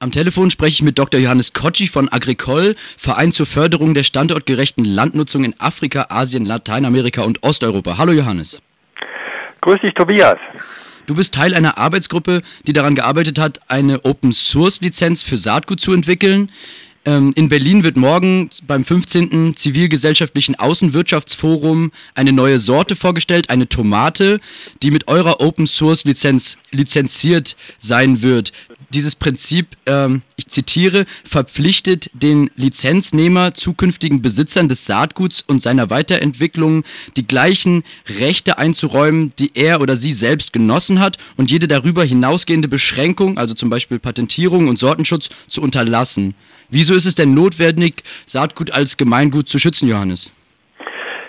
Am Telefon spreche ich mit Dr. Johannes Kocci von Agricol, Verein zur Förderung der standortgerechten Landnutzung in Afrika, Asien, Lateinamerika und Osteuropa. Hallo Johannes. Grüß dich, Tobias. Du bist Teil einer Arbeitsgruppe, die daran gearbeitet hat, eine Open-Source-Lizenz für Saatgut zu entwickeln. Ähm, in Berlin wird morgen beim 15. Zivilgesellschaftlichen Außenwirtschaftsforum eine neue Sorte vorgestellt, eine Tomate, die mit eurer Open-Source-Lizenz lizenziert sein wird dieses Prinzip, ähm, ich zitiere, verpflichtet den Lizenznehmer zukünftigen Besitzern des Saatguts und seiner Weiterentwicklung die gleichen Rechte einzuräumen, die er oder sie selbst genossen hat und jede darüber hinausgehende Beschränkung, also zum Beispiel Patentierung und Sortenschutz, zu unterlassen. Wieso ist es denn notwendig, Saatgut als Gemeingut zu schützen, Johannes?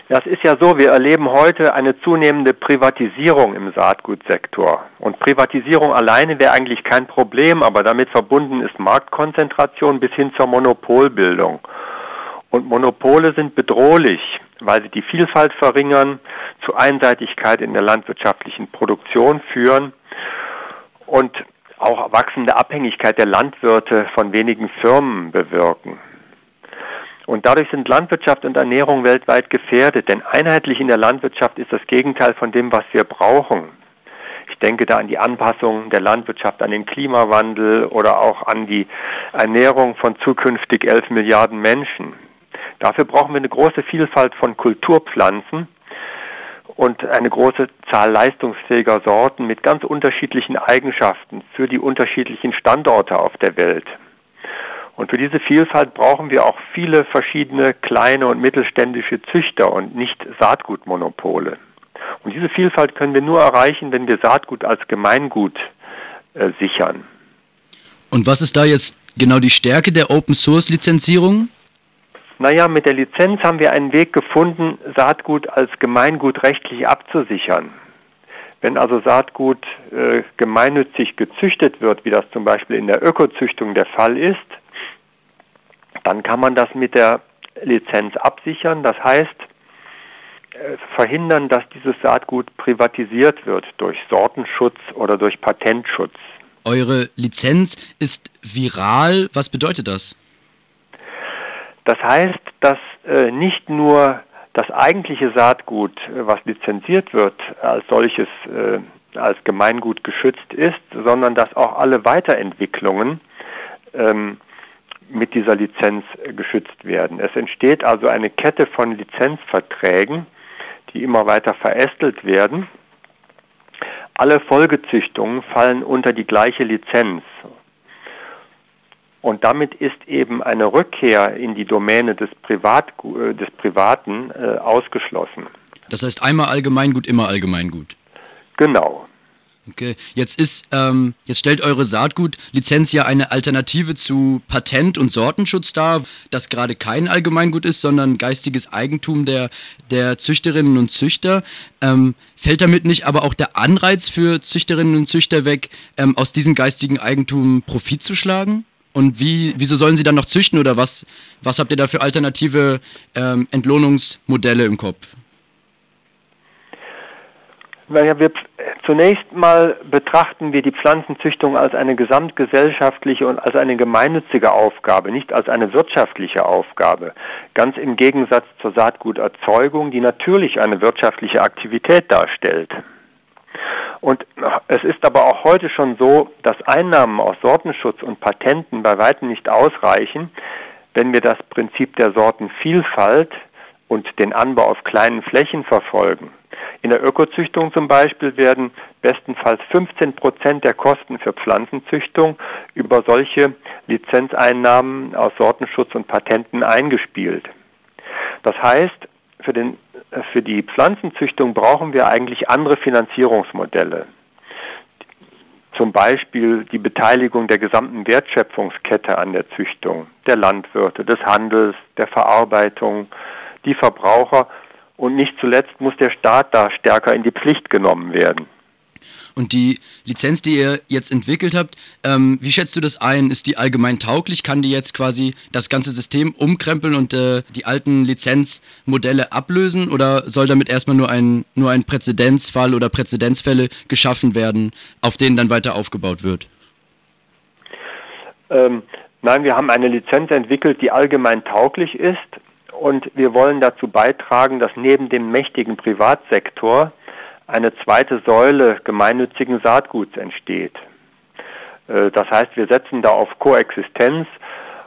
Ja, es ist ja so, wir erleben heute eine zunehmende Privatisierung im Saatgutsektor. Und Privatisierung alleine wäre eigentlich kein Problem, aber damit verbunden ist Marktkonzentration bis hin zur Monopolbildung. Und Monopole sind bedrohlich, weil sie die Vielfalt verringern, zu Einseitigkeit in der landwirtschaftlichen Produktion führen und auch wachsende Abhängigkeit der Landwirte von wenigen Firmen bewirken. Und dadurch sind Landwirtschaft und Ernährung weltweit gefährdet, denn einheitlich in der Landwirtschaft ist das Gegenteil von dem, was wir brauchen. Ich denke da an die Anpassung der Landwirtschaft an den Klimawandel oder auch an die Ernährung von zukünftig 11 Milliarden Menschen. Dafür brauchen wir eine große Vielfalt von Kulturpflanzen und eine große Zahl leistungsfähiger Sorten mit ganz unterschiedlichen Eigenschaften für die unterschiedlichen Standorte auf der Welt. Und für diese Vielfalt brauchen wir auch viele verschiedene kleine und mittelständische Züchter und nicht Saatgutmonopole. Und diese Vielfalt können wir nur erreichen, wenn wir Saatgut als Gemeingut äh, sichern. Und was ist da jetzt genau die Stärke der Open Source Lizenzierung? Naja, mit der Lizenz haben wir einen Weg gefunden, Saatgut als Gemeingut rechtlich abzusichern. Wenn also Saatgut äh, gemeinnützig gezüchtet wird, wie das zum Beispiel in der Ökozüchtung der Fall ist, dann kann man das mit der Lizenz absichern. Das heißt, äh, verhindern, dass dieses Saatgut privatisiert wird durch Sortenschutz oder durch Patentschutz. Eure Lizenz ist viral. Was bedeutet das? Das heißt, dass äh, nicht nur das eigentliche Saatgut, äh, was lizenziert wird, als solches äh, als Gemeingut geschützt ist, sondern dass auch alle Weiterentwicklungen ähm, mit dieser Lizenz geschützt werden. Es entsteht also eine Kette von Lizenzverträgen, die immer weiter verästelt werden. Alle Folgezüchtungen fallen unter die gleiche Lizenz. Und damit ist eben eine Rückkehr in die Domäne des, Privat, äh, des Privaten äh, ausgeschlossen. Das heißt einmal Allgemeingut, immer Allgemeingut. Genau. Okay, jetzt ist, ähm, jetzt stellt eure Saatgutlizenz ja eine Alternative zu Patent- und Sortenschutz dar, das gerade kein Allgemeingut ist, sondern geistiges Eigentum der, der Züchterinnen und Züchter. Ähm, fällt damit nicht aber auch der Anreiz für Züchterinnen und Züchter weg, ähm, aus diesem geistigen Eigentum Profit zu schlagen? Und wie, wieso sollen sie dann noch züchten oder was, was habt ihr da für alternative ähm, Entlohnungsmodelle im Kopf? Naja, wir zunächst mal betrachten wir die Pflanzenzüchtung als eine gesamtgesellschaftliche und als eine gemeinnützige Aufgabe, nicht als eine wirtschaftliche Aufgabe. Ganz im Gegensatz zur Saatguterzeugung, die natürlich eine wirtschaftliche Aktivität darstellt. Und es ist aber auch heute schon so, dass Einnahmen aus Sortenschutz und Patenten bei weitem nicht ausreichen, wenn wir das Prinzip der Sortenvielfalt und den Anbau auf kleinen Flächen verfolgen. In der Ökozüchtung zum Beispiel werden bestenfalls 15 Prozent der Kosten für Pflanzenzüchtung über solche Lizenzeinnahmen aus Sortenschutz und Patenten eingespielt. Das heißt, für, den, für die Pflanzenzüchtung brauchen wir eigentlich andere Finanzierungsmodelle. Zum Beispiel die Beteiligung der gesamten Wertschöpfungskette an der Züchtung, der Landwirte, des Handels, der Verarbeitung, die Verbraucher und nicht zuletzt muss der Staat da stärker in die Pflicht genommen werden. Und die Lizenz, die ihr jetzt entwickelt habt, ähm, wie schätzt du das ein? Ist die allgemein tauglich? Kann die jetzt quasi das ganze System umkrempeln und äh, die alten Lizenzmodelle ablösen? Oder soll damit erstmal nur ein, nur ein Präzedenzfall oder Präzedenzfälle geschaffen werden, auf denen dann weiter aufgebaut wird? Ähm, nein, wir haben eine Lizenz entwickelt, die allgemein tauglich ist und wir wollen dazu beitragen, dass neben dem mächtigen Privatsektor eine zweite Säule gemeinnützigen Saatguts entsteht. Äh, das heißt, wir setzen da auf Koexistenz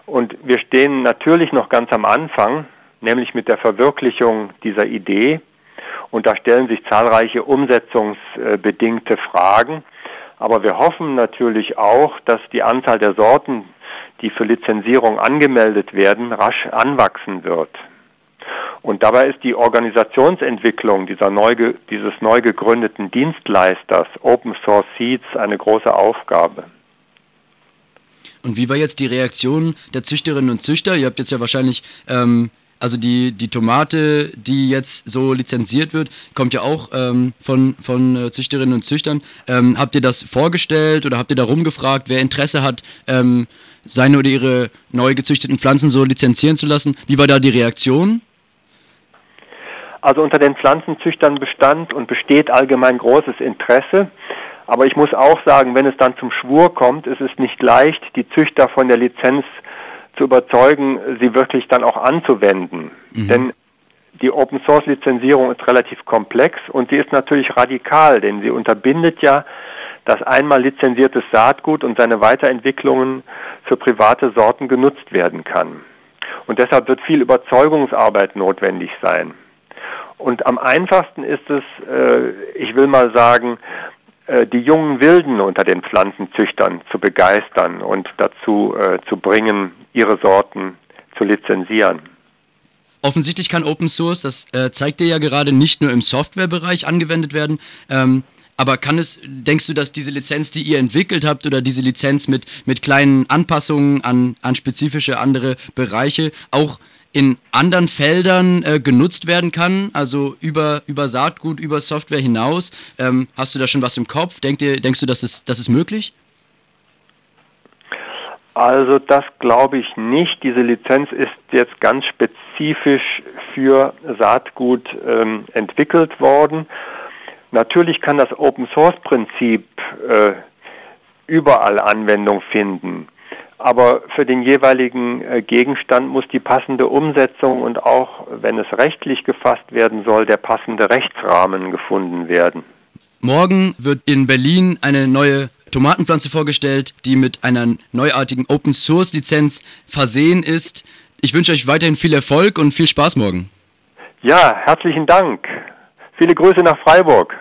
und wir stehen natürlich noch ganz am Anfang, nämlich mit der Verwirklichung dieser Idee. Und da stellen sich zahlreiche umsetzungsbedingte Fragen. Aber wir hoffen natürlich auch, dass die Anzahl der Sorten, die für Lizenzierung angemeldet werden, rasch anwachsen wird. Und dabei ist die Organisationsentwicklung dieser neu, dieses neu gegründeten Dienstleisters Open Source Seeds eine große Aufgabe. Und wie war jetzt die Reaktion der Züchterinnen und Züchter? Ihr habt jetzt ja wahrscheinlich, ähm, also die, die Tomate, die jetzt so lizenziert wird, kommt ja auch ähm, von, von äh, Züchterinnen und Züchtern. Ähm, habt ihr das vorgestellt oder habt ihr da rumgefragt, wer Interesse hat, ähm, seine oder ihre neu gezüchteten Pflanzen so lizenzieren zu lassen? Wie war da die Reaktion? Also unter den Pflanzenzüchtern bestand und besteht allgemein großes Interesse. Aber ich muss auch sagen, wenn es dann zum Schwur kommt, ist es nicht leicht, die Züchter von der Lizenz zu überzeugen, sie wirklich dann auch anzuwenden. Mhm. Denn die Open Source Lizenzierung ist relativ komplex und sie ist natürlich radikal, denn sie unterbindet ja dass einmal lizenziertes Saatgut und seine Weiterentwicklungen für private Sorten genutzt werden kann. Und deshalb wird viel Überzeugungsarbeit notwendig sein. Und am einfachsten ist es, äh, ich will mal sagen, äh, die jungen Wilden unter den Pflanzenzüchtern zu begeistern und dazu äh, zu bringen, ihre Sorten zu lizenzieren. Offensichtlich kann Open Source, das äh, zeigt dir ja gerade, nicht nur im Softwarebereich angewendet werden. Ähm, aber kann es, denkst du, dass diese Lizenz, die ihr entwickelt habt, oder diese Lizenz mit, mit kleinen Anpassungen an, an spezifische andere Bereiche auch in anderen Feldern äh, genutzt werden kann, also über, über Saatgut, über Software hinaus. Ähm, hast du da schon was im Kopf? Denk dir, denkst du, das ist, das ist möglich? Also das glaube ich nicht. Diese Lizenz ist jetzt ganz spezifisch für Saatgut ähm, entwickelt worden. Natürlich kann das Open Source Prinzip äh, überall Anwendung finden, aber für den jeweiligen äh, Gegenstand muss die passende Umsetzung und auch, wenn es rechtlich gefasst werden soll, der passende Rechtsrahmen gefunden werden. Morgen wird in Berlin eine neue Tomatenpflanze vorgestellt, die mit einer neuartigen Open Source Lizenz versehen ist. Ich wünsche euch weiterhin viel Erfolg und viel Spaß morgen. Ja, herzlichen Dank. Viele Grüße nach Freiburg.